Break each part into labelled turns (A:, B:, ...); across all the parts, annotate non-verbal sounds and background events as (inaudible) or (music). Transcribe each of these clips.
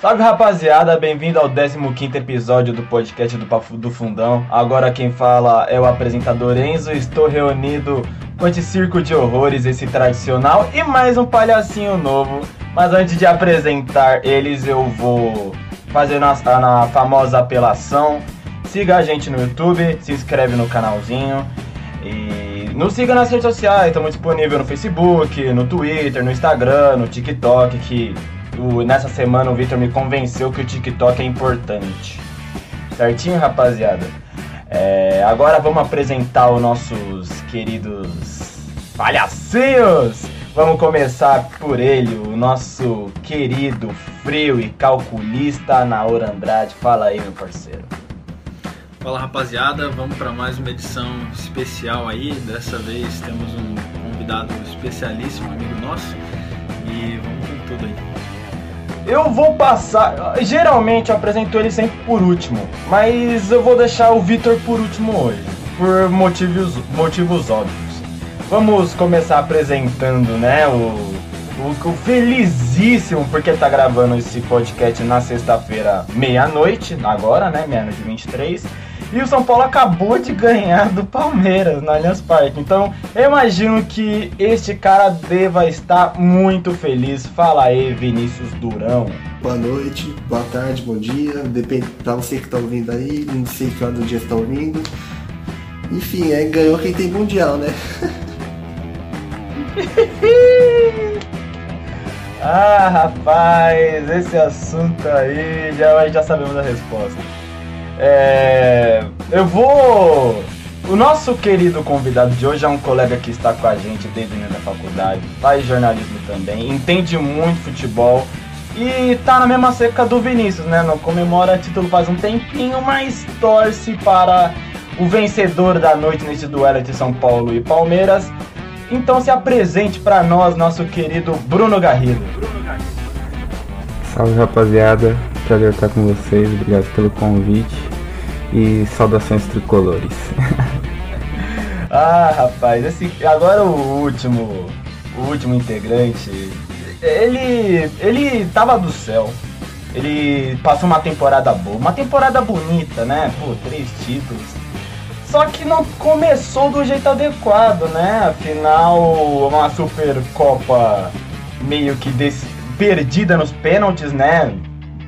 A: Salve rapaziada, bem-vindo ao 15 episódio do podcast do Papo do Fundão. Agora quem fala é o apresentador Enzo. Estou reunido com esse circo de horrores, esse tradicional e mais um palhacinho novo. Mas antes de apresentar eles, eu vou fazer na, na famosa apelação. Siga a gente no YouTube, se inscreve no canalzinho e nos siga nas redes sociais. Estamos disponíveis no Facebook, no Twitter, no Instagram, no TikTok, que nessa semana o Victor me convenceu que o TikTok é importante. Certinho, rapaziada? É, agora vamos apresentar os nossos queridos palhacinhos. Vamos começar por ele, o nosso querido, frio e calculista Naor Andrade. Fala aí, meu parceiro.
B: Fala rapaziada, vamos para mais uma edição especial aí. Dessa vez temos um convidado especialíssimo, amigo nosso, e vamos com tudo aí.
A: Eu vou passar. Geralmente eu apresento ele sempre por último, mas eu vou deixar o Vitor por último hoje, por motivos, motivos óbvios. Vamos começar apresentando, né, o, o, o felizíssimo, porque tá gravando esse podcast na sexta-feira, meia-noite, agora, né, meia-noite 23. E o São Paulo acabou de ganhar do Palmeiras no Allianz Parque. Então, eu imagino que este cara deva estar muito feliz. Fala aí, Vinícius Durão.
C: Boa noite, boa tarde, bom dia. Depende pra você que tá ouvindo aí, não sei que hora do dia você tá ouvindo. Enfim, é, ganhou quem tem mundial, né? (laughs)
A: ah, rapaz, esse assunto aí já, já sabemos a resposta. É, eu vou. O nosso querido convidado de hoje é um colega que está com a gente desde o da faculdade, faz jornalismo também, entende muito futebol e tá na mesma seca do Vinícius, né? Não comemora título faz um tempinho, mas torce para o vencedor da noite nesse duelo entre São Paulo e Palmeiras. Então se apresente para nós, nosso querido Bruno Garrido.
D: Salve rapaziada, prazer estar com vocês, obrigado pelo convite e saudações tricolores. (laughs)
A: ah, rapaz, esse agora o último, o último integrante, ele ele tava do céu. Ele passou uma temporada boa, uma temporada bonita, né? Pô, três títulos. Só que não começou do jeito adequado, né? Afinal, uma Supercopa meio que perdida nos pênaltis, né?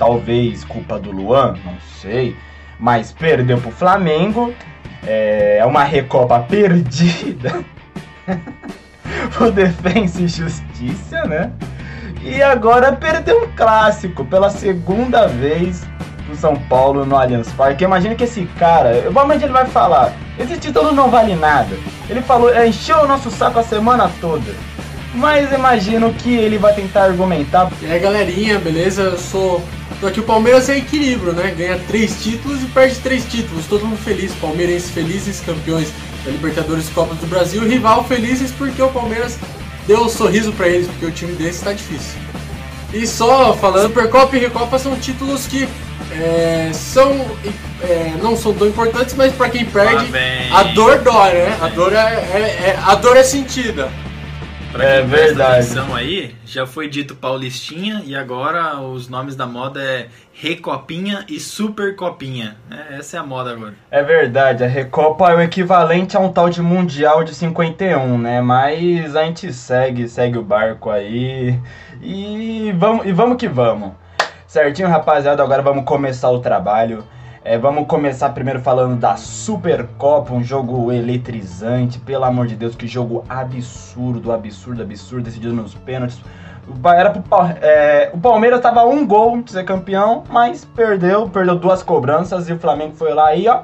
A: Talvez culpa do Luan, não sei mas perdeu pro Flamengo. É uma Recopa perdida (laughs) o Defensa e Justiça, né? E agora perdeu um clássico pela segunda vez pro São Paulo no Allianz Parque. Imagina que esse cara, provavelmente ele vai falar, esse título não vale nada. Ele falou, encheu o nosso saco a semana toda. Mas imagino que ele vai tentar argumentar.
E: E aí galerinha, beleza? Eu sou só que o Palmeiras é equilíbrio, né? Ganha três títulos e perde três títulos. Todo mundo feliz, palmeirenses felizes, campeões da Libertadores Copa do Brasil, rival felizes porque o Palmeiras deu um sorriso para eles, porque o time desse está difícil. E só falando, Supercopa e Recopa são títulos que é, são é, não são tão importantes, mas para quem perde, a dor dói, né? A dor é, é, é, a dor é sentida.
B: Pra é verdade. aí, já foi dito Paulistinha e agora os nomes da moda é Recopinha e Super Copinha. É, essa é a moda agora.
A: É verdade, a Recopa é o equivalente a um tal de Mundial de 51, né? Mas a gente segue, segue o barco aí e vamos, e vamos que vamos. Certinho, rapaziada, agora vamos começar o trabalho. É, vamos começar primeiro falando da Supercopa, um jogo eletrizante, pelo amor de Deus, que jogo absurdo, absurdo, absurdo, decidido nos pênaltis. Era pro, é, o Palmeiras estava um gol de ser campeão, mas perdeu, perdeu duas cobranças e o Flamengo foi lá e ó,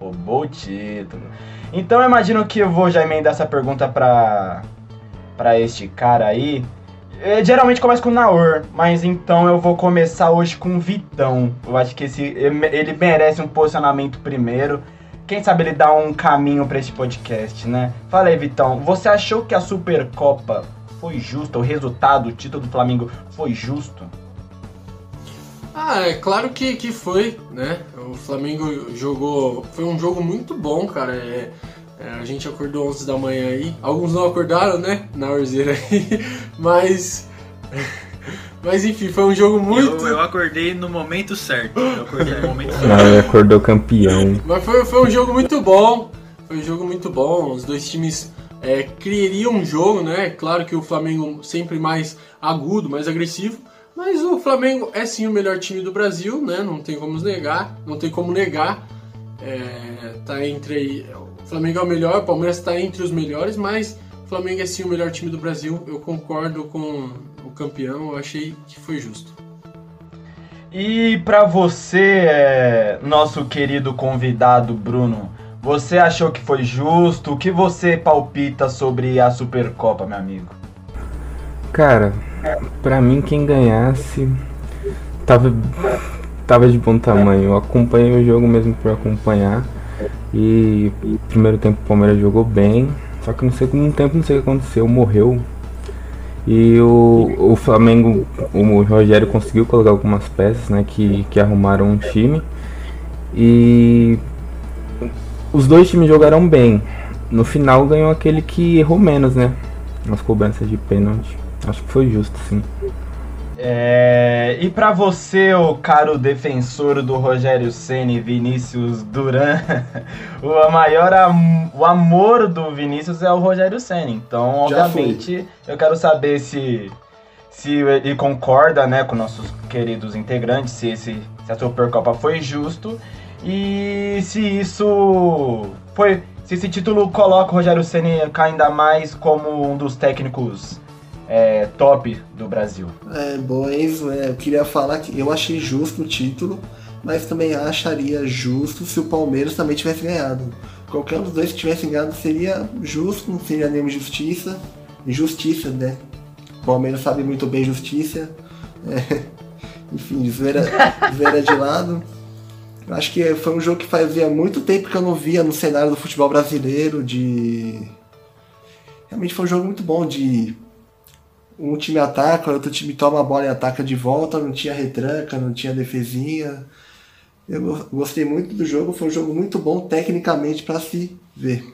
A: roubou o título. Então eu imagino que eu vou já emendar essa pergunta para para este cara aí. É, geralmente começa com Naor, mas então eu vou começar hoje com Vitão. Eu acho que esse, ele merece um posicionamento primeiro. Quem sabe ele dá um caminho para esse podcast, né? Fala aí, Vitão. Você achou que a Supercopa foi justa? O resultado, o título do Flamengo foi justo?
E: Ah, é claro que, que foi, né? O Flamengo jogou. Foi um jogo muito bom, cara. É, é, a gente acordou 11 da manhã aí. Alguns não acordaram, né? Na orzeira aí. (laughs) Mas. (laughs) Mas enfim, foi um jogo muito.
B: Eu, eu acordei no momento certo. Eu acordei no momento certo.
D: Não, ele acordou campeão.
E: Mas foi, foi um jogo muito bom. Foi um jogo muito bom. Os dois times é, criariam um jogo, né? Claro que o Flamengo sempre mais agudo, mais agressivo. Mas o Flamengo é sim o melhor time do Brasil, né? Não tem como negar. Não tem como negar. É, tá entre. O Flamengo é o melhor, o Palmeiras está entre os melhores, mas o Flamengo é sim o melhor time do Brasil. Eu concordo com o campeão, eu achei que foi justo.
A: E pra você, é, nosso querido convidado Bruno, você achou que foi justo? O que você palpita sobre a Supercopa, meu amigo?
D: Cara, pra mim quem ganhasse tava, tava de bom tamanho. Eu acompanhei o jogo mesmo por acompanhar. E primeiro tempo o Palmeiras jogou bem. Só que com um tempo não sei o que aconteceu, morreu. E o, o Flamengo, o Rogério conseguiu colocar algumas peças né, que, que arrumaram um time. E os dois times jogaram bem. No final ganhou aquele que errou menos, né? Nas cobranças de pênalti. Acho que foi justo, sim.
A: É, e para você, o caro defensor do Rogério Ceni, Vinícius Duran, (laughs) o maior am o amor do Vinícius é o Rogério Ceni. Então, obviamente, eu quero saber se se ele concorda, né, com nossos queridos integrantes, se esse se a Supercopa foi justo e se isso foi se esse título coloca o Rogério Ceni ainda mais como um dos técnicos é, top do Brasil.
C: É, bom, Enzo, é, eu queria falar que eu achei justo o título, mas também acharia justo se o Palmeiras também tivesse ganhado. Qualquer um dos dois que tivesse ganhado seria justo, não seria nenhuma injustiça. Injustiça, né? O Palmeiras sabe muito bem justiça. É, (laughs) enfim, zoeira, zoeira de lado. Eu Acho que foi um jogo que fazia muito tempo que eu não via no cenário do futebol brasileiro. De realmente foi um jogo muito bom de um time ataca, outro time toma a bola e ataca de volta, não tinha retranca, não tinha defesinha. Eu go- gostei muito do jogo, foi um jogo muito bom tecnicamente para se ver.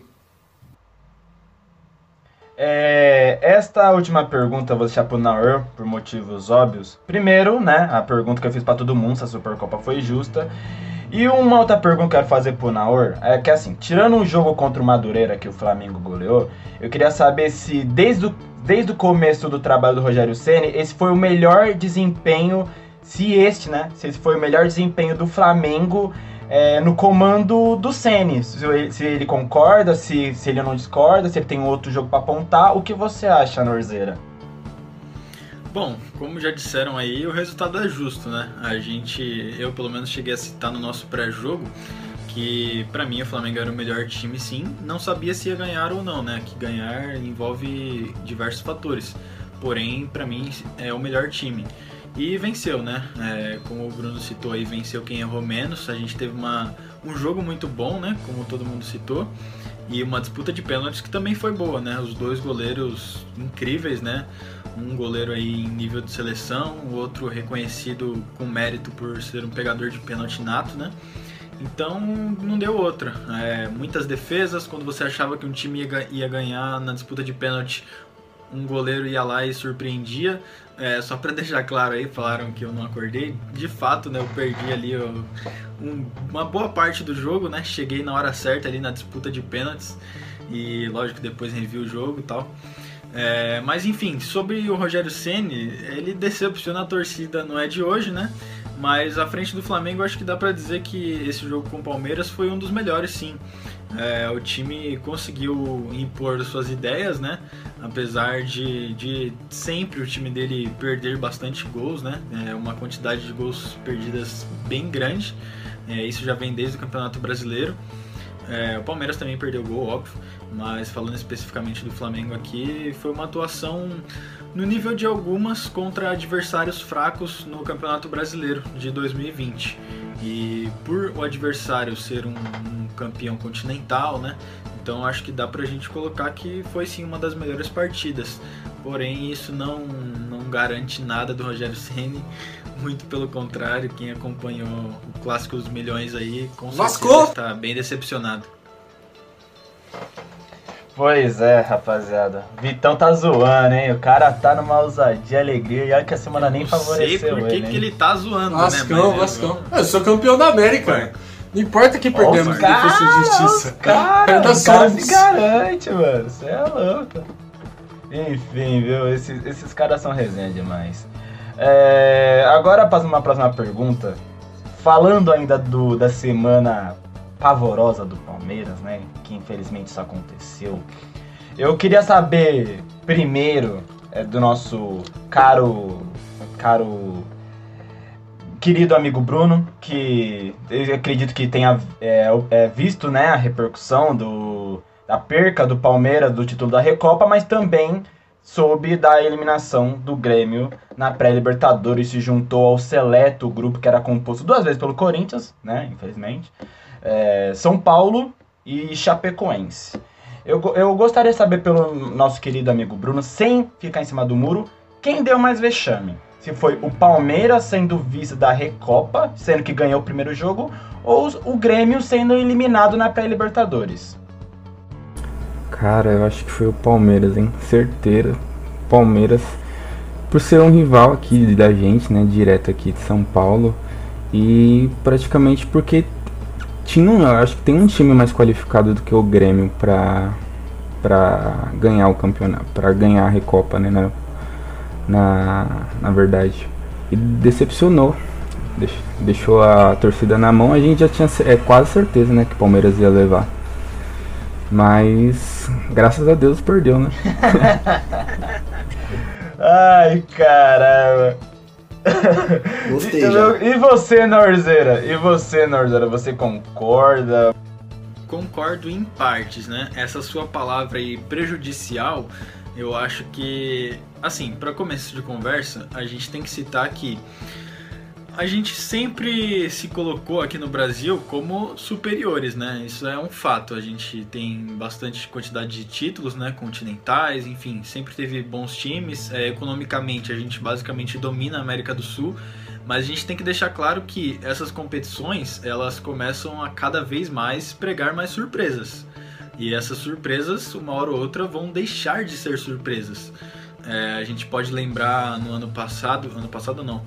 A: É, esta última pergunta eu vou deixar pro Naur por motivos óbvios. Primeiro, né, a pergunta que eu fiz pra todo mundo se a Supercopa foi justa. E uma outra pergunta que eu quero fazer pro Naur é que assim, tirando um jogo contra o Madureira que o Flamengo goleou, eu queria saber se desde o, desde o começo do trabalho do Rogério Ceni esse foi o melhor desempenho, se este, né, se esse foi o melhor desempenho do Flamengo é, no comando do Ceni. Se ele, se ele concorda, se, se ele não discorda, se ele tem outro jogo pra apontar, o que você acha, Norzeira?
B: Bom, como já disseram aí, o resultado é justo, né? A gente, eu pelo menos cheguei a citar no nosso pré-jogo que pra mim o Flamengo era o melhor time, sim. Não sabia se ia ganhar ou não, né? Que ganhar envolve diversos fatores. Porém, pra mim é o melhor time. E venceu, né? É, como o Bruno citou aí, venceu quem errou menos. A gente teve uma, um jogo muito bom, né? Como todo mundo citou. E uma disputa de pênaltis que também foi boa, né? Os dois goleiros incríveis, né? Um goleiro aí em nível de seleção, o outro reconhecido com mérito por ser um pegador de pênalti nato, né? Então não deu outra. É, muitas defesas, quando você achava que um time ia, ga- ia ganhar na disputa de pênalti, um goleiro ia lá e surpreendia. É, só pra (laughs) deixar claro aí, falaram que eu não acordei. De fato, né, eu perdi ali ó, um- uma boa parte do jogo, né? Cheguei na hora certa ali na disputa de pênaltis. E lógico depois revi o jogo e tal. É, mas enfim, sobre o Rogério Ceni, ele decepciona a torcida, não é de hoje, né? Mas à frente do Flamengo, acho que dá pra dizer que esse jogo com o Palmeiras foi um dos melhores, sim. É, o time conseguiu impor suas ideias, né? Apesar de, de sempre o time dele perder bastante gols, né? É uma quantidade de gols perdidas bem grande. É, isso já vem desde o Campeonato Brasileiro. É, o Palmeiras também perdeu gol, óbvio, mas falando especificamente do Flamengo aqui, foi uma atuação no nível de algumas contra adversários fracos no Campeonato Brasileiro de 2020. E por o adversário ser um, um campeão continental, né? Então acho que dá pra gente colocar que foi sim uma das melhores partidas. Porém, isso não, não garante nada do Rogério Ceni. Muito pelo contrário, quem acompanhou o clássico dos milhões aí com certeza
E: Lascou!
B: está bem decepcionado.
A: Pois é, rapaziada. Vitão tá zoando, hein? O cara tá numa ousadia, alegria. E olha que a semana nem
B: Não
A: favoreceu
B: sei por que
A: ele.
B: que
A: hein?
B: ele tá zoando,
E: Vascão,
B: né?
E: Vascão. Eu sou campeão da América. Não importa quem
A: Ó,
E: perdemos
A: os
E: na defesa
A: cara,
E: e justiça.
A: cara,
E: Ainda
A: os cara
E: somos.
A: se garante, mano. Você é louco. Enfim, viu? Esses, esses caras são resenha demais. É, agora, para uma próxima pergunta. Falando ainda do, da semana pavorosa do Palmeiras, né? Que infelizmente isso aconteceu. Eu queria saber, primeiro, é, do nosso caro. Caro querido amigo Bruno, que eu acredito que tenha é, é, visto né, a repercussão do, da perca do Palmeiras do título da Recopa, mas também soube da eliminação do Grêmio na pré-Libertadores, se juntou ao seleto grupo que era composto duas vezes pelo Corinthians, né, infelizmente, é, São Paulo e Chapecoense. Eu, eu gostaria de saber pelo nosso querido amigo Bruno, sem ficar em cima do muro, quem deu mais vexame? Se foi o Palmeiras sendo vice da Recopa, sendo que ganhou o primeiro jogo, ou o Grêmio sendo eliminado na pré-Libertadores?
D: Cara, eu acho que foi o Palmeiras, hein? Certeira. Palmeiras, por ser um rival aqui da gente, né? Direto aqui de São Paulo. E praticamente porque tinha, eu acho que tem um time mais qualificado do que o Grêmio pra, pra ganhar o campeonato, pra ganhar a Recopa, né? Na, na, na verdade. E decepcionou. Deix- Deixou a torcida na mão. A gente já tinha é, quase certeza, né? Que o Palmeiras ia levar. Mas graças a Deus perdeu, né? (laughs)
A: Ai, caramba. (laughs)
C: Gostei
A: E,
C: já.
A: e você, Norzeira? E você, Norzeira? Você concorda?
B: Concordo em partes, né? Essa sua palavra aí prejudicial, eu acho que, assim, para começo de conversa, a gente tem que citar que a gente sempre se colocou aqui no Brasil como superiores, né? Isso é um fato. A gente tem bastante quantidade de títulos, né? Continentais, enfim, sempre teve bons times. É, economicamente, a gente basicamente domina a América do Sul. Mas a gente tem que deixar claro que essas competições, elas começam a cada vez mais pregar mais surpresas. E essas surpresas, uma hora ou outra, vão deixar de ser surpresas. É, a gente pode lembrar no ano passado, ano passado não,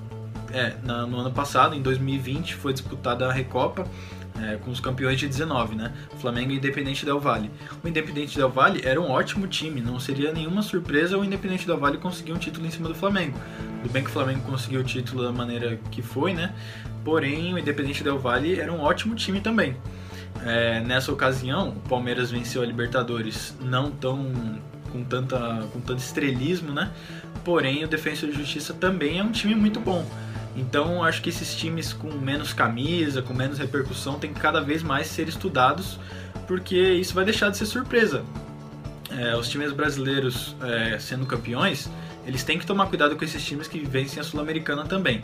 B: é, na- no ano passado, em 2020, foi disputada a Recopa é, com os campeões de 19, né? Flamengo e Independente Del Valle. O Independente Del Valle era um ótimo time, não seria nenhuma surpresa o Independente Del Valle conseguir um título em cima do Flamengo. Tudo bem que o Flamengo conseguiu o título da maneira que foi, né? Porém, o Independente Del Valle era um ótimo time também. É, nessa ocasião, o Palmeiras venceu a Libertadores não tão com, tanta, com tanto estrelismo, né? Porém, o Defensa e Justiça também é um time muito bom. Então, acho que esses times com menos camisa, com menos repercussão, tem que cada vez mais ser estudados, porque isso vai deixar de ser surpresa. É, os times brasileiros é, sendo campeões, eles têm que tomar cuidado com esses times que vencem a Sul-Americana também.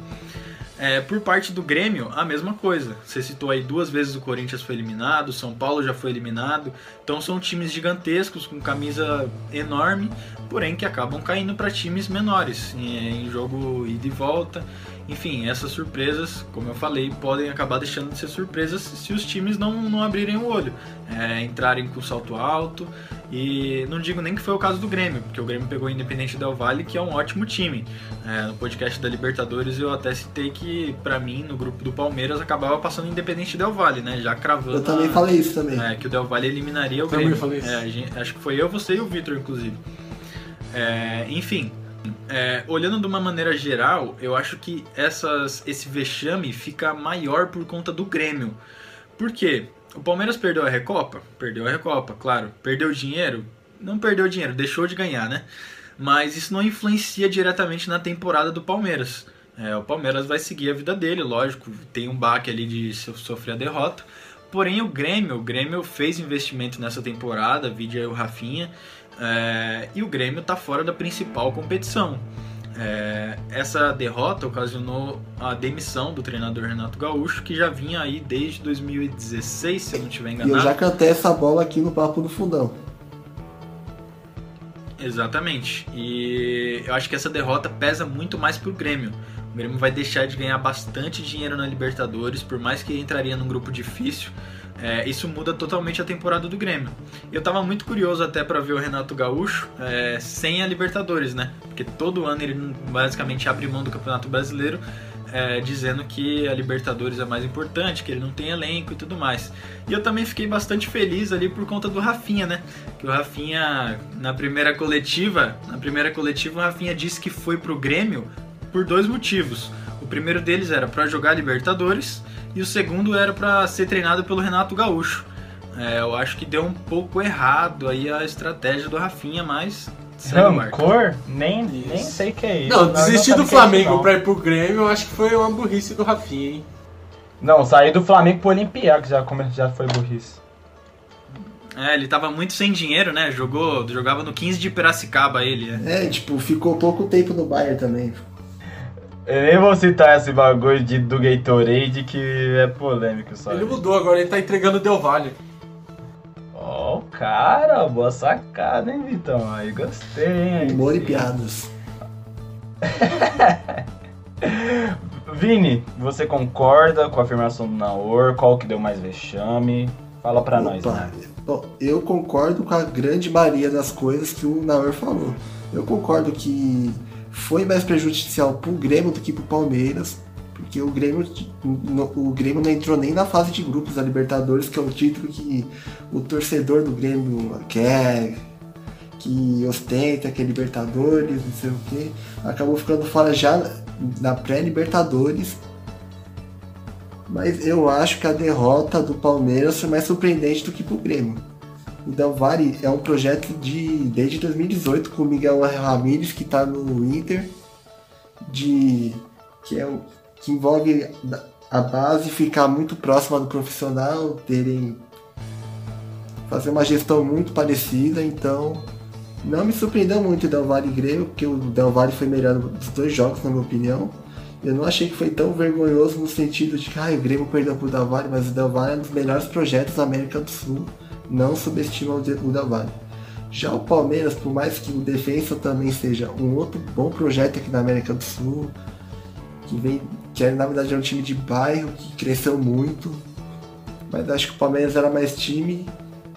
B: É, por parte do Grêmio, a mesma coisa. Você citou aí duas vezes o Corinthians foi eliminado, o São Paulo já foi eliminado. Então são times gigantescos, com camisa enorme, porém que acabam caindo para times menores, em, em jogo ida e volta. Enfim, essas surpresas, como eu falei, podem acabar deixando de ser surpresas se os times não, não abrirem o olho, é, entrarem com salto alto. E não digo nem que foi o caso do Grêmio, porque o Grêmio pegou o Independente Del Valle, que é um ótimo time. É, no podcast da Libertadores eu até citei que, pra mim, no grupo do Palmeiras, acabava passando Independente Del Valle, né? Já cravando.
C: Eu também
B: a-
C: falei isso também.
B: é, que o Del Valle eliminaria o
E: Também
B: Grêmio.
E: falei isso.
B: É, a gente- acho que foi eu, você e o Vitor, inclusive. É, enfim, é, olhando de uma maneira geral, eu acho que essas, esse vexame fica maior por conta do Grêmio. Por quê? O Palmeiras perdeu a Recopa? Perdeu a Recopa, claro. Perdeu dinheiro? Não perdeu dinheiro, deixou de ganhar, né? Mas isso não influencia diretamente na temporada do Palmeiras. É, o Palmeiras vai seguir a vida dele, lógico, tem um baque ali de so- sofrer a derrota. Porém, o Grêmio, o Grêmio fez investimento nessa temporada, vídeo aí o Rafinha, é, e o Grêmio tá fora da principal competição. É, essa derrota ocasionou a demissão do treinador Renato Gaúcho, que já vinha aí desde 2016, se eu não estiver
C: E
B: enganado.
C: eu já cantei essa bola aqui no Papo do Fundão.
B: Exatamente. E eu acho que essa derrota pesa muito mais pro Grêmio. O Grêmio vai deixar de ganhar bastante dinheiro na Libertadores, por mais que entraria num grupo difícil. É, isso muda totalmente a temporada do Grêmio. Eu tava muito curioso até para ver o Renato Gaúcho é, sem a Libertadores, né? Porque todo ano ele basicamente abre mão do Campeonato Brasileiro, é, dizendo que a Libertadores é mais importante, que ele não tem elenco e tudo mais. E eu também fiquei bastante feliz ali por conta do Rafinha, né? Que o Rafinha, na primeira coletiva, na primeira coletiva, o Rafinha disse que foi pro Grêmio por dois motivos. O primeiro deles era para jogar Libertadores e o segundo era para ser treinado pelo Renato Gaúcho. É, eu acho que deu um pouco errado aí a estratégia do Rafinha, mas.
A: Rancor? Nem, nem sei o que é isso.
E: Não, desistir do é Flamengo para ir pro Grêmio, eu acho que foi uma burrice do Rafinha, hein?
A: Não, sair do Flamengo pro Olympiacos já, já foi burrice.
B: É, ele tava muito sem dinheiro, né? Jogou, jogava no 15 de Piracicaba ele.
C: É, é tipo, ficou pouco tempo no Bayern também.
A: Eu nem vou citar esse bagulho de, do Gatorade que é polêmico só.
E: Ele mudou agora, ele tá entregando Del Valle.
A: Ó, oh, cara, boa sacada, hein, Vitão? Aí gostei, hein?
C: Humor e piadas. (laughs)
A: Vini, você concorda com a afirmação do Naor? Qual que deu mais vexame? Fala pra Opa. nós, né?
C: Bom, eu concordo com a grande maioria das coisas que o Naor falou. Eu concordo que foi mais prejudicial pro Grêmio do que pro Palmeiras, porque o Grêmio, o Grêmio não entrou nem na fase de grupos da Libertadores, que é o título que o torcedor do Grêmio quer, que ostenta, que é Libertadores, não sei o que. Acabou ficando fora já na pré-Libertadores. Mas eu acho que a derrota do Palmeiras foi mais surpreendente do que pro Grêmio. O Del Valle é um projeto de desde 2018 com o Miguel Ramírez que está no Inter, de que é que envolve a base ficar muito próxima do profissional, terem fazer uma gestão muito parecida, então não me surpreendeu muito o Del Valle Grêmio, porque o Del Valle foi melhor dos dois jogos, na minha opinião. Eu não achei que foi tão vergonhoso no sentido de que ah, o Grêmio perdeu pro Del Valle, mas o Del Valle é um dos melhores projetos da América do Sul não subestima o Del Valle. Já o Palmeiras, por mais que o Defensa também seja um outro bom projeto aqui na América do Sul, que vem, que é, na verdade é um time de bairro que cresceu muito, mas acho que o Palmeiras era mais time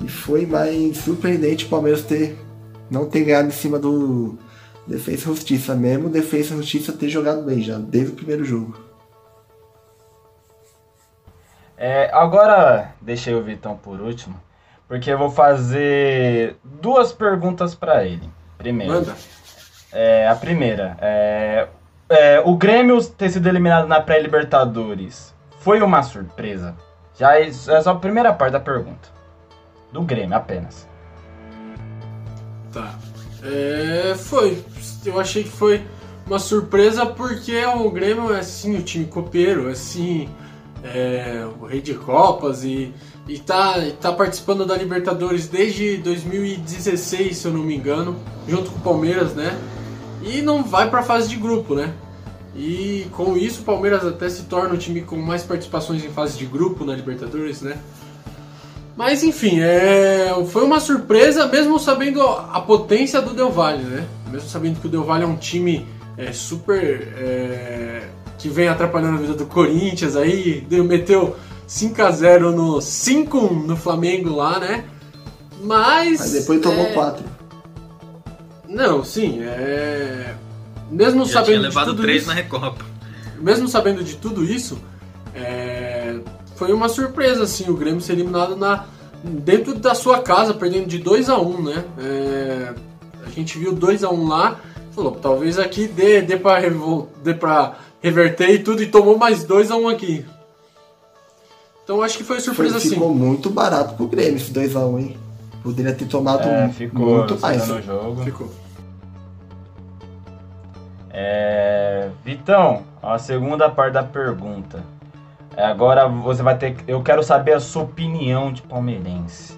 C: e foi mais surpreendente o Palmeiras ter não ter ganhado em cima do Defesa e Justiça, mesmo Defesa e Justiça ter jogado bem já, desde o primeiro jogo.
A: É, agora deixei o Vitão por último porque eu vou fazer duas perguntas para ele. Primeiro. Manda. É, a primeira. É, é, o Grêmio ter sido eliminado na pré-Libertadores foi uma surpresa? Já é, é só a primeira parte da pergunta. Do Grêmio apenas.
E: Tá. É, foi. Eu achei que foi uma surpresa porque o Grêmio é assim, o time copeiro, é assim, é, o rei de Copas e e tá, tá participando da Libertadores desde 2016, se eu não me engano, junto com o Palmeiras, né? E não vai para a fase de grupo, né? E com isso o Palmeiras até se torna o time com mais participações em fase de grupo na Libertadores, né? Mas enfim, é... foi uma surpresa, mesmo sabendo a potência do Del Valle, né? Mesmo sabendo que o Del Valle é um time é, super. É... que vem atrapalhando a vida do Corinthians aí, meteu 5x0 no 5 no Flamengo lá, né? Mas.
C: Mas depois tomou é... 4.
E: Não, sim, é. Mesmo Já sabendo tinha levado de tudo 3 isso,
B: na Recopa.
E: Mesmo sabendo de tudo isso, é... foi uma surpresa, assim, o Grêmio ser eliminado na... dentro da sua casa, perdendo de 2 a 1 né? É... A gente viu 2 a 1 lá, falou, talvez aqui dê, dê, pra, revol... dê pra reverter e tudo, e tomou mais 2 a 1 aqui. Então acho que foi surpresa foi,
C: ficou
E: sim.
C: Ficou muito barato pro Grêmio esse 2x1, hein? Poderia ter tomado é, ficou, muito mais.
A: No jogo.
E: Ficou.
A: É, Vitão, a segunda parte da pergunta. É, agora você vai ter. Eu quero saber a sua opinião de palmeirense.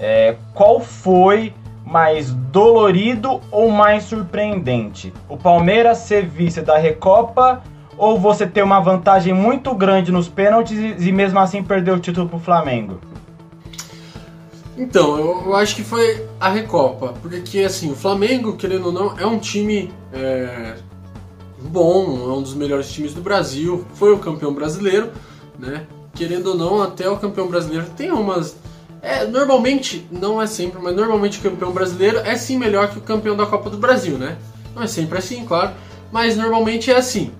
A: É, qual foi mais dolorido ou mais surpreendente? O Palmeiras ser vice da Recopa ou você ter uma vantagem muito grande nos pênaltis e, mesmo assim perder o título pro Flamengo?
E: Então, eu, eu, acho que foi a Recopa, porque assim, o Flamengo, querendo ou não, é um time é, bom, é um dos melhores times do Brasil, foi o campeão brasileiro, né? querendo ou não, até o campeão brasileiro tem umas. É, normalmente, não é sempre, mas normalmente o campeão brasileiro é sim melhor que o campeão da Copa do Brasil, né? Não é sempre assim, claro, mas normalmente é assim.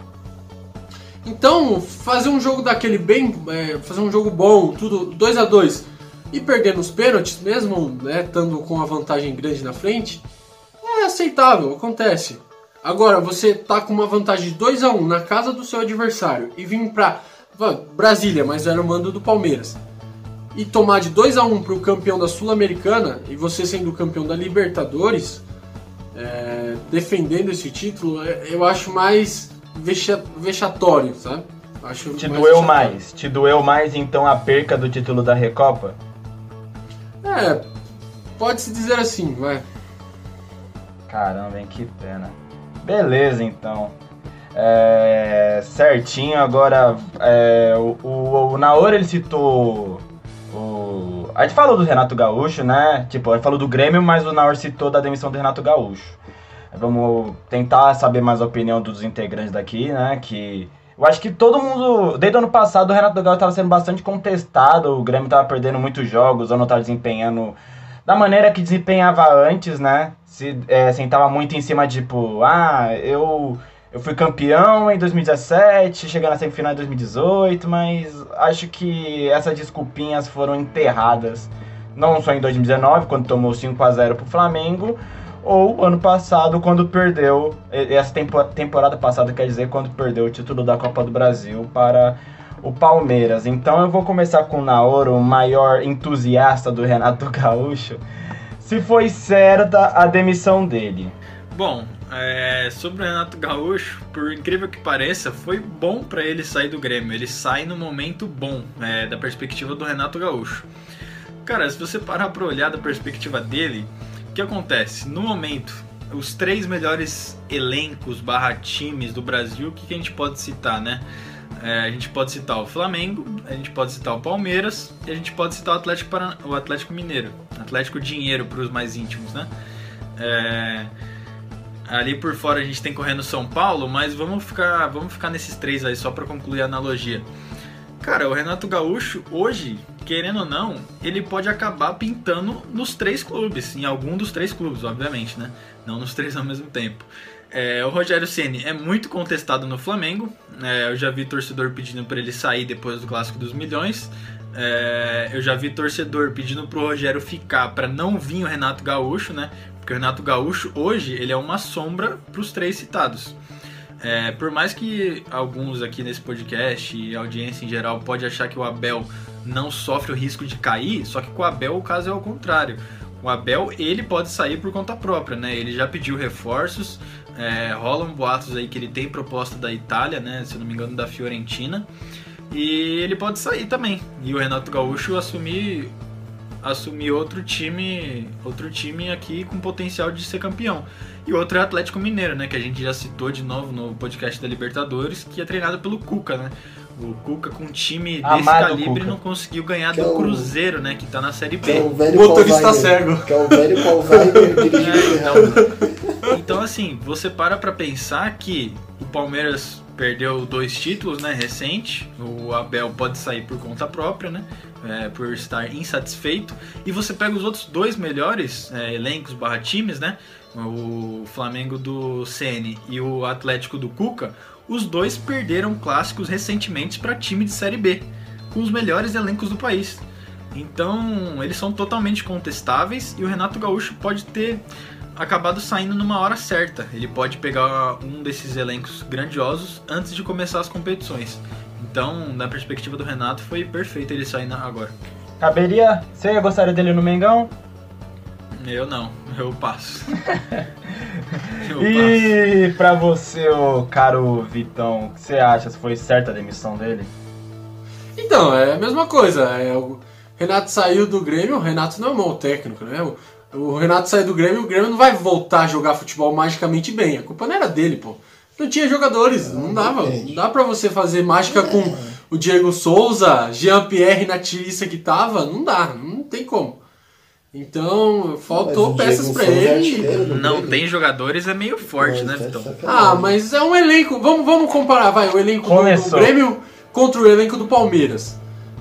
E: Então, fazer um jogo daquele bem. É, fazer um jogo bom, tudo 2 a 2 e perder nos pênaltis, mesmo né, estando com a vantagem grande na frente, é aceitável, acontece. Agora, você tá com uma vantagem de 2 a 1 um na casa do seu adversário e vir pra Brasília, mas era o mando do Palmeiras, e tomar de 2 a 1 um pro campeão da Sul-Americana e você sendo o campeão da Libertadores, é, defendendo esse título, é, eu acho mais vexatório, sabe?
A: Acho te mais doeu mais? Te doeu mais então a perca do título da Recopa?
E: É, pode-se dizer assim, vai.
A: Caramba, hein, que pena. Beleza, então. É, certinho, agora é, o, o, o Naor ele citou o, a gente falou do Renato Gaúcho, né? Tipo, ele falou do Grêmio, mas o Naor citou da demissão do Renato Gaúcho. Vamos tentar saber mais a opinião dos integrantes daqui, né? Que eu acho que todo mundo, desde o ano passado, o Renato Gaúcho estava sendo bastante contestado, o Grêmio estava perdendo muitos jogos, ou não estava desempenhando da maneira que desempenhava antes, né? Se é, sentava muito em cima, tipo, ah, eu, eu fui campeão em 2017, cheguei na semifinal em 2018, mas acho que essas desculpinhas foram enterradas. Não só em 2019, quando tomou 5 a 0 pro Flamengo, ou ano passado, quando perdeu, essa temporada passada, quer dizer, quando perdeu o título da Copa do Brasil para o Palmeiras. Então eu vou começar com o Naoro, o maior entusiasta do Renato (laughs) Gaúcho, se foi certa a demissão dele.
B: Bom, é, sobre o Renato Gaúcho, por incrível que pareça, foi bom para ele sair do Grêmio. Ele sai no momento bom, é, da perspectiva do Renato Gaúcho. Cara, se você parar para olhar da perspectiva dele, que acontece? No momento, os três melhores elencos barra times do Brasil, o que, que a gente pode citar, né? É, a gente pode citar o Flamengo, a gente pode citar o Palmeiras e a gente pode citar o Atlético, Paran... o Atlético Mineiro. Atlético Dinheiro para os mais íntimos, né? É... Ali por fora a gente tem correndo São Paulo, mas vamos ficar, vamos ficar nesses três aí só para concluir a analogia. Cara, o Renato Gaúcho hoje querendo ou não, ele pode acabar pintando nos três clubes, em algum dos três clubes, obviamente, né? Não nos três ao mesmo tempo. É, o Rogério Ceni é muito contestado no Flamengo. É, eu já vi torcedor pedindo para ele sair depois do clássico dos milhões. É, eu já vi torcedor pedindo pro Rogério ficar para não vir o Renato Gaúcho, né? Porque o Renato Gaúcho hoje ele é uma sombra para os três citados. É, por mais que alguns aqui nesse podcast e audiência em geral pode achar que o Abel não sofre o risco de cair, só que com o Abel o caso é o contrário. O Abel ele pode sair por conta própria, né? Ele já pediu reforços, é, rolam boatos aí que ele tem proposta da Itália, né? Se não me engano da Fiorentina e ele pode sair também. E o Renato Gaúcho assumir assumir outro time, outro time aqui com potencial de ser campeão. E outro é o Atlético Mineiro, né, que a gente já citou de novo no podcast da Libertadores, que é treinado pelo Cuca, né? O Cuca com um time desse Amado calibre Cuca. não conseguiu ganhar que do é o... Cruzeiro, né, que tá na Série B.
C: Que é o velho motorista cego. Que é o velho Paul (laughs) dirigindo
B: é, então, então, assim, você para pra pensar que o Palmeiras perdeu dois títulos, né, recente. O Abel pode sair por conta própria, né, é, por estar insatisfeito. E você pega os outros dois melhores é, elencos barra times, né, o Flamengo do CN e o Atlético do Cuca. Os dois perderam clássicos recentemente para time de Série B, com os melhores elencos do país. Então, eles são totalmente contestáveis e o Renato Gaúcho pode ter acabado saindo numa hora certa. Ele pode pegar um desses elencos grandiosos antes de começar as competições. Então, na perspectiva do Renato, foi perfeito ele sair agora.
A: Caberia? Você gostaria dele no Mengão?
B: Eu não, eu passo. (laughs)
A: eu e passo. pra você, o caro Vitão, o que você acha? Foi certa a demissão dele?
E: Então, é a mesma coisa. É, o Renato saiu do Grêmio, o Renato não é um mau técnico, né? O Renato sair do Grêmio, o Grêmio não vai voltar a jogar futebol magicamente bem. A culpa não era dele, pô. Não tinha jogadores, não, não dava. Não dá pra você fazer mágica com o Diego Souza, Jean-Pierre na tiriça que tava. Não dá, não tem como. Então, faltou peças para é ele.
B: não tem jogadores, é meio forte, mas né, Vitão?
E: Ah, mas é um elenco. Vamos, vamos comparar, vai, o elenco Começou. do Grêmio contra o elenco do Palmeiras.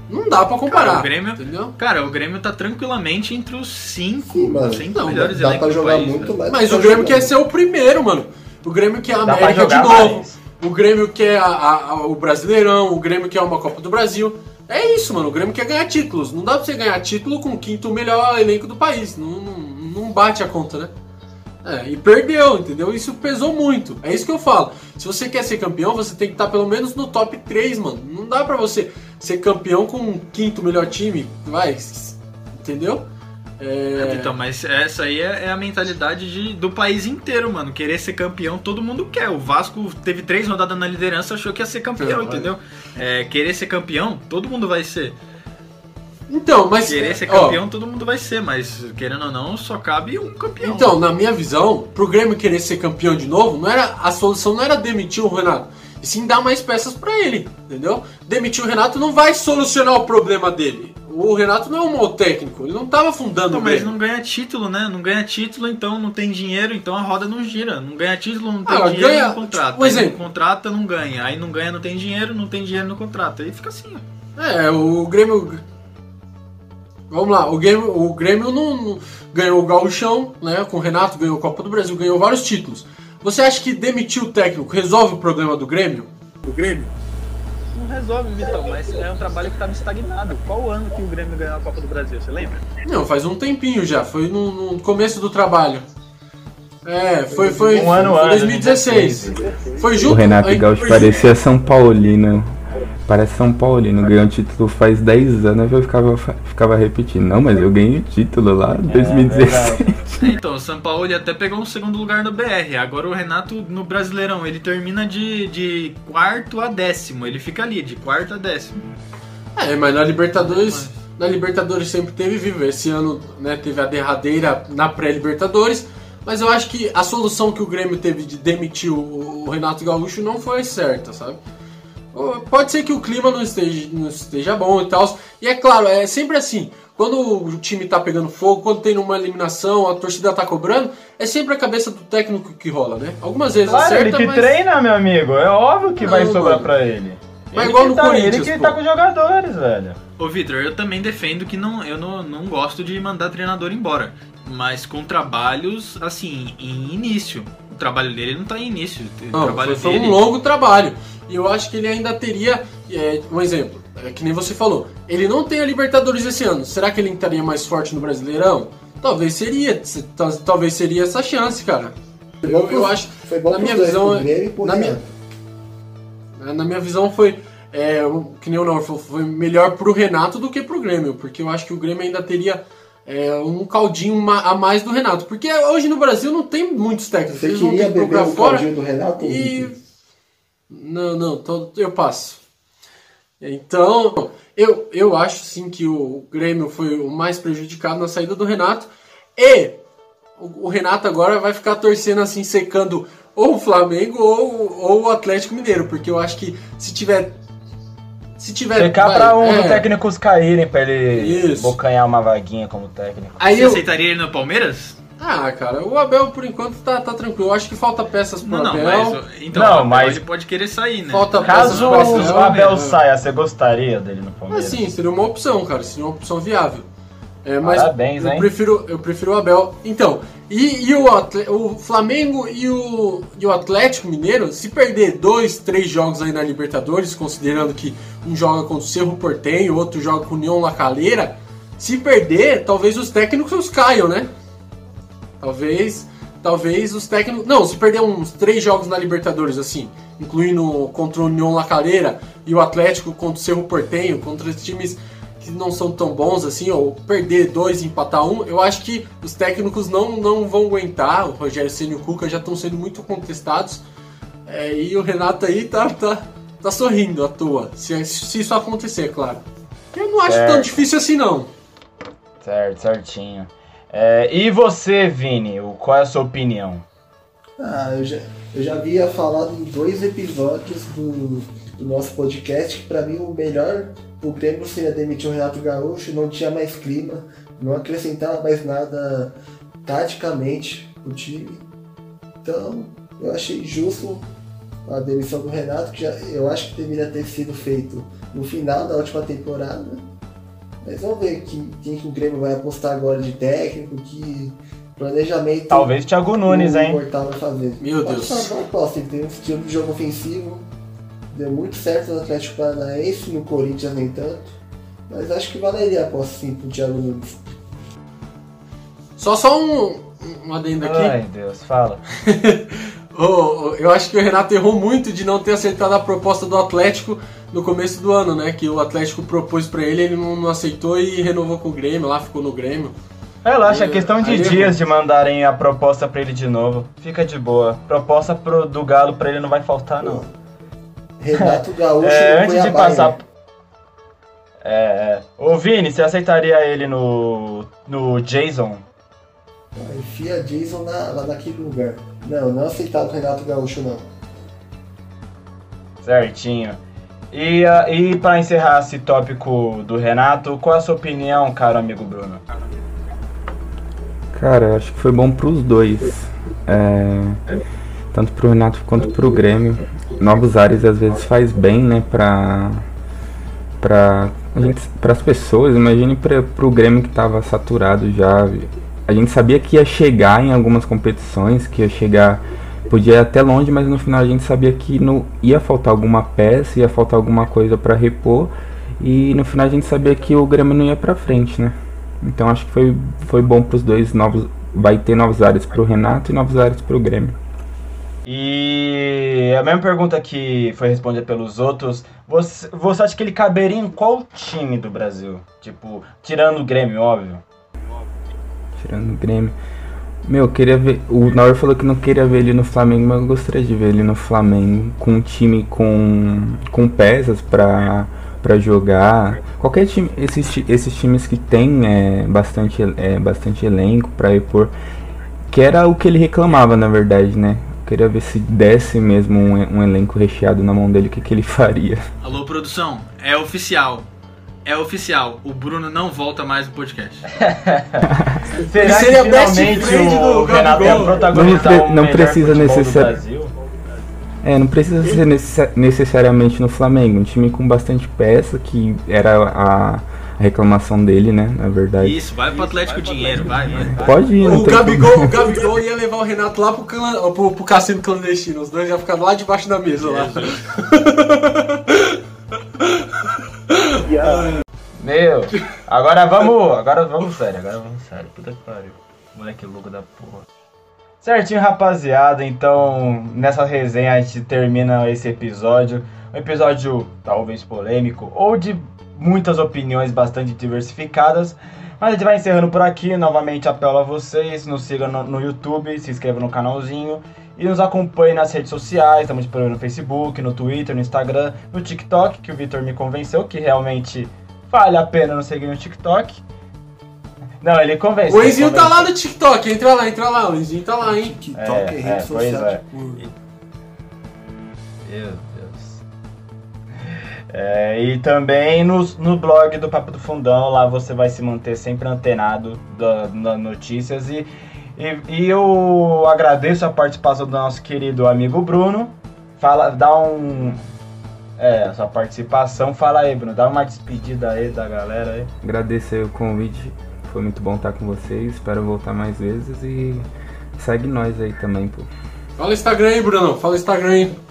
E: Não dá pra comparar.
B: Cara, o Grêmio-
E: Entendeu?
B: Cara, o Grêmio tá tranquilamente entre os cinco,
C: Sim, mano.
B: cinco
E: Não,
B: melhores
C: Dá
B: elencos
C: pra jogar
B: país,
C: muito
B: velho.
C: mais.
E: Mas o Grêmio
C: jogando.
E: quer ser o primeiro, mano. O Grêmio quer a América de
A: jogar
E: novo.
A: mais.
E: O Grêmio quer a- a- a- o Brasileirão, o Grêmio quer uma Copa do Brasil. É isso, mano. O Grêmio quer ganhar títulos. Não dá pra você ganhar título com o quinto melhor elenco do país. Não, não, não bate a conta, né? É, e perdeu, entendeu? Isso pesou muito. É isso que eu falo. Se você quer ser campeão, você tem que estar pelo menos no top 3, mano. Não dá pra você ser campeão com o quinto melhor time. Vai, entendeu? É,
B: Então, mas essa aí é, é a mentalidade de- do país inteiro, mano. Querer ser campeão, todo mundo quer. O Vasco teve três rodadas na liderança, achou que ia ser campeão,
E: É,
B: entendeu? É, querer ser campeão, todo mundo vai ser.
E: Então, mas.
B: Querer ser
E: ó,
B: campeão, todo mundo vai ser, mas querendo ou não, só cabe um campeão.
E: Então, na minha visão, pro Grêmio querer ser campeão de novo, não era a solução não era demitir o Renato, e sim dar mais peças pra ele, entendeu? Demitir o Renato não vai solucionar o problema dele. O Renato não é um mau técnico, ele não tava fundando
B: Então,
E: o
B: mas
E: Grêmio.
B: não ganha título, né? Não ganha título, então não tem dinheiro, então a roda não gira. Não ganha título, não tem
E: Ah,
B: dinheiro,
E: ganha-
B: não contrata.
E: um
B: Aí
E: exemplo.
B: não contrata, não ganha. Aí não ganha, não tem dinheiro, não tem dinheiro, não contrata. Aí fica assim, ó.
E: É, o Grêmio. Vamos lá, o Grêmio, o Grêmio não, não- ganhou o Gauchão, né? Com o Renato, ganhou a Copa do Brasil, ganhou vários títulos. Você acha que demitir o técnico resolve o problema do Grêmio? Do Grêmio?
F: Não resolve, Vitão, mas é um trabalho que estava estagnado. Qual o ano que o Grêmio ganhou a Copa do Brasil, você lembra?
E: Não, faz um tempinho já, foi no, no começo do trabalho. É, foi, foi,
A: Um ano
E: foi
A: antes,
E: 2016. Foi junto.
D: O Renato
E: aí-
D: Gaúcho
E: foi
D: parecia São Paulino. Parece São Paulino. Ganhou o título faz 10 anos eu ficava, ficava repetindo. Não, mas eu ganhei o título lá em 2016.
B: Então, o São Paulo até pegou um segundo lugar no BR. Agora o Renato no Brasileirão, ele termina de, de quarto a décimo. Ele fica ali, de quarto a décimo.
E: É, mas na Libertadores, na Libertadores sempre teve vivo. Esse ano, né, teve a derradeira na pré-Libertadores. Mas eu acho que a solução que o Grêmio teve de demitir o, o Renato Gaúcho não foi certa, sabe? Pode ser que o clima não esteja, não esteja bom e tal. E é claro, é sempre assim. Quando o time tá pegando fogo, quando tem uma eliminação, a torcida tá cobrando, é sempre a cabeça do técnico que rola, né? Algumas vezes
A: Claro, ele
E: acerta,
A: que
E: mas...
A: treina, meu amigo. É óbvio que vai
E: Não,
A: sobrar
E: mano.
A: pra ele.
E: Mas
A: ele
E: igual no
A: tá,
E: Corinthians,
A: Ele que
E: pô.
A: tá com os jogadores, velho.
B: Ô Vitor, eu também defendo que não, eu não, não gosto de mandar treinador embora. Mas com trabalhos, assim, em início. O trabalho dele não tá em início. O
E: Não,
B: trabalho
E: foi, foi
B: dele.
E: um longo trabalho. E eu acho que ele ainda teria. é, um exemplo, é, que nem você falou. Ele não tem a Libertadores esse ano. Será que ele estaria mais forte no Brasileirão? Talvez seria. se- tal- Talvez seria essa chance, cara. Eu, eu acho.
C: Foi bom
E: na minha
C: dois,
E: visão,
C: e
E: na minha- Na minha visão foi. É, que nem o Norfolk, foi melhor pro Renato do que pro Grêmio. Porque eu acho que o Grêmio ainda teria. É, um caldinho a mais do Renato. Porque hoje no Brasil não tem muitos técnicos.
C: Você
E: Eles vão ter
C: queria
E: que
C: beber o
E: fora.
C: caldinho do Renato?
E: E. Não, não, tô- eu passo. Então, eu, eu acho sim que o Grêmio foi o mais prejudicado na saída do Renato. E o, o Renato agora vai ficar torcendo assim, secando ou o Flamengo ou, ou o Atlético Mineiro. Porque eu acho que se tiver. Se tiver.
A: Ficar
E: vai,
A: pra um
E: é,
A: dos técnicos caírem pra ele
E: Isso.
A: bocanhar uma vaguinha como técnico.
E: Aí
B: Você
E: eu.
B: aceitaria ele no Palmeiras?
E: Ah, cara, o Abel por enquanto tá, tá tranquilo. Eu acho que falta peças pro
B: Não, não,
E: Abel.
B: mas. Então,
A: Não,
B: o Abel,
A: mas-
B: ele pode querer sair, né?
E: Falta
A: Caso
E: peças
A: o
E: pro Abel.
A: Abel
E: né?
A: saia, você gostaria dele no
E: Ah,
A: Palmeiras?
E: sim, seria uma opção, cara. Seria uma opção viável. É, mas
A: Parabéns,
E: eu
A: hein?
E: prefiro, eu prefiro o Abel. Então, e, e o, o Flamengo e o, e o Atlético Mineiro, se perder dois, três jogos aí na Libertadores, considerando que um joga contra o Cerro Portenho, outro joga com o União La Calera, se perder, talvez os técnicos caiam, né? Talvez, talvez os técnicos. Não, se perder uns três jogos na Libertadores, assim, incluindo contra o União La Calera e o Atlético contra o Cerro Portenho, contra os times que não são tão bons assim, ou perder dois e empatar um, eu acho que os técnicos não, não vão aguentar. O Rogério Ceni e o Cuca já estão sendo muito contestados. É, e o Renato aí tá, tá, tá sorrindo à toa, se, se isso acontecer, é claro. Eu não acho tão
A: Certo.
E: difícil assim, não.
A: Certo, certinho. É, e você, Vini, qual é a sua opinião?
C: Ah, eu já, eu já havia falado em dois episódios do, do nosso podcast que pra mim o melhor o Grêmio seria demitir o Renato Gaúcho, não tinha mais clima, não acrescentava mais nada taticamente o time. Então eu achei justo a demissão do Renato, que já, eu acho que deveria ter sido feito no final da última temporada. Mas vamos ver quem, quem que o Grêmio vai apostar agora de técnico, que planejamento
A: Talvez Thiago Nunes,
C: o
A: hein?
C: Vai fazer.
E: Meu
C: Pode
E: Deus.
C: fazer uma aposta, ele tem um estilo de jogo ofensivo, deu muito certo no Atlético Paranaense, no Corinthians nem tanto. Mas acho que valeria a aposta sim pro Thiago Nunes.
E: Só só um, um adendo aqui.
A: Ai, Deus, fala. (laughs)
E: Ô, eu acho que o Renato errou muito de não ter aceitado a proposta do Atlético no começo do ano, né? Que o Atlético propôs pra ele, ele não, não aceitou e renovou com o Grêmio, lá ficou no Grêmio.
A: Relaxa, é questão de
E: errou.
A: dias de mandarem a proposta pra ele de novo. Fica de boa. Proposta pro, do Galo pra ele não vai faltar, não.
C: Renato (laughs) Gaúcho
A: É, antes de passar.
C: né?
A: É, é. Ô Vini, você aceitaria ele no. no Jason?
C: Enfia Jason na- lá naquele lugar. Não, não aceitado o Renato Gaúcho não.
A: Certinho. E, ah, e pra encerrar esse tópico do Renato, qual a sua opinião, caro amigo Bruno?
D: Cara, eu acho que foi bom pros dois. É, tanto pro Renato quanto pro Grêmio. Novos ares às vezes faz bem, né, pra. pra. A gente, pras pessoas, imagine pra, pro Grêmio que tava saturado já. A gente sabia que ia chegar em algumas competições, que ia chegar. Podia ir até longe, mas no final a gente sabia que não ia faltar alguma peça, ia faltar alguma coisa pra repor. E no final a gente sabia que o Grêmio não ia pra frente, né? Então acho que foi, foi bom pros dois novos. Vai ter novos áreas pro Renato e novos áreas pro Grêmio.
A: E a mesma pergunta que foi respondida pelos outros, você, você acha que ele caberia em qual time do Brasil? Tipo, tirando o Grêmio, óbvio.
D: Tirando o Grêmio. Meu, eu queria ver. O Nauer falou que não queria ver ele no Flamengo, mas eu gostaria de ver ele no Flamengo com um time com, com peças pra, pra jogar. Qualquer time, esses, esses times que tem é, bastante, é, bastante elenco pra repor. Que era o que ele reclamava, na verdade, né? Eu queria ver se desse mesmo um, um elenco recheado na mão dele, o que, que ele (laughs) faria.
B: Alô, produção, é oficial. É oficial. O Bruno não volta mais no podcast. (laughs)
A: Será
E: seria
A: que
E: best
A: finalmente
E: friend
A: o
E: do
A: Renato
E: Gabigol?
A: protagonizar
D: Não pre- não precisa
A: futebol do
D: necessari-
A: Brasil?
D: É, não precisa ser necessa- necessariamente no Flamengo. Um time com bastante peça, que era a, a reclamação dele, né? Na verdade.
B: Isso, vai pro Atlético Dinheiro, vai, vai.
D: Pode ir,
E: O Gabigol,
D: problema.
E: o Gabigol ia levar o Renato lá pro, clã- pro, pro cassino clandestino. Os dois iam ficar lá debaixo da mesa lá. (laughs)
A: Meu, agora vamos. Agora vamos sério, agora vamos sério. Puta que pariu. Moleque louco da porra. Certinho, rapaziada. Então, nessa resenha a gente termina esse episódio. Um episódio talvez polêmico ou de muitas opiniões bastante diversificadas. Mas a gente vai encerrando por aqui. Novamente apelo a vocês. Nos sigam no, no YouTube, se inscrevam no canalzinho. E nos acompanhem nas redes sociais. Estamos disponíveis no Facebook, no Twitter, no Instagram, no TikTok, que o Vitor me convenceu que realmente vale a pena nos seguir no TikTok. Não, ele convenceu.
E: O Enzinho tá lá no TikTok, entra lá, entra lá, o Enzinho tá lá, hein?
C: TikTok
A: É,
C: é, rede
A: é, pois
C: social.
A: é.
C: tipo,
A: Deus. É, e também no, no blog do Papo do Fundão, lá você vai se manter sempre antenado da- das notícias. E, e, e eu agradeço a participação do nosso querido amigo Bruno. Fala, dá um. É, a sua participação. Fala aí, Bruno. Dá uma despedida aí da galera aí.
D: Agradecer o convite. Foi muito bom estar com vocês. Espero voltar mais vezes e segue nós aí também, pô.
E: Fala o Instagram aí, Bruno. Fala o Instagram aí.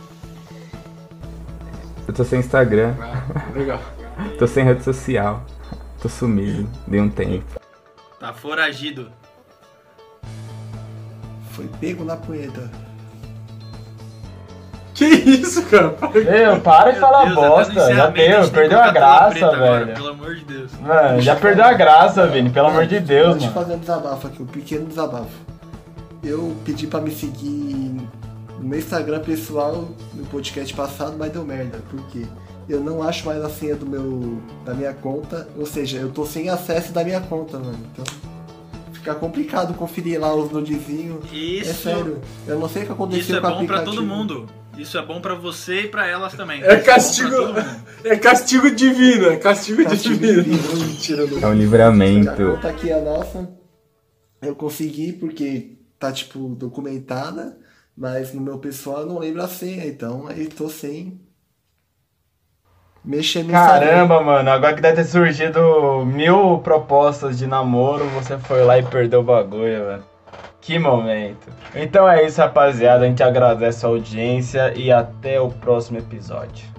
D: Eu tô sem Instagram,
E: Ah, legal. (laughs)
D: tô sem rede social. Tô sumido, dei um tempo.
B: Tá foragido.
C: Foi pego na punheta. (laughs)
E: Que isso, cara?
A: Meu, para de falar
B: Deus, no
A: bosta. Já deu, perdeu a graça,
B: agora,
A: velho.
B: Pelo amor de Deus.
A: Mano, já perdeu a graça, Vini. Pelo amor de Deus,
C: Deixa eu fazer um desabafo aqui, um pequeno desabafo. Eu pedi pra me seguir no meu Instagram pessoal no podcast passado, mas deu merda. Por quê? Eu não acho mais a senha do meu, da minha conta, ou seja, eu tô sem acesso da minha conta, mano. Então fica complicado conferir lá os nudezinhos. É
B: Isso,
C: sério, eu não sei o que aconteceu
B: isso é
C: com o
B: bom pra
C: aplicativo.
B: todo mundo. Isso é bom pra você e pra elas também.
E: É
B: Isso bom
E: castigo.
B: mundo.
E: É castigo divino, é castigo,
C: Castigo
E: divino.
C: divino. (laughs)
E: Mentira, não.
D: É um
C: A
D: livramento.
C: conta aqui é a nossa. Eu consegui porque tá tipo documentada, mas no meu pessoal eu não lembro a senha, então aí tô sem. Mexer no
A: Caramba, mano, agora que deve ter surgido mil propostas de namoro, você foi lá e perdeu o bagulho, velho. Que momento. Então é isso, rapaziada. A gente agradece a audiência e até o próximo episódio.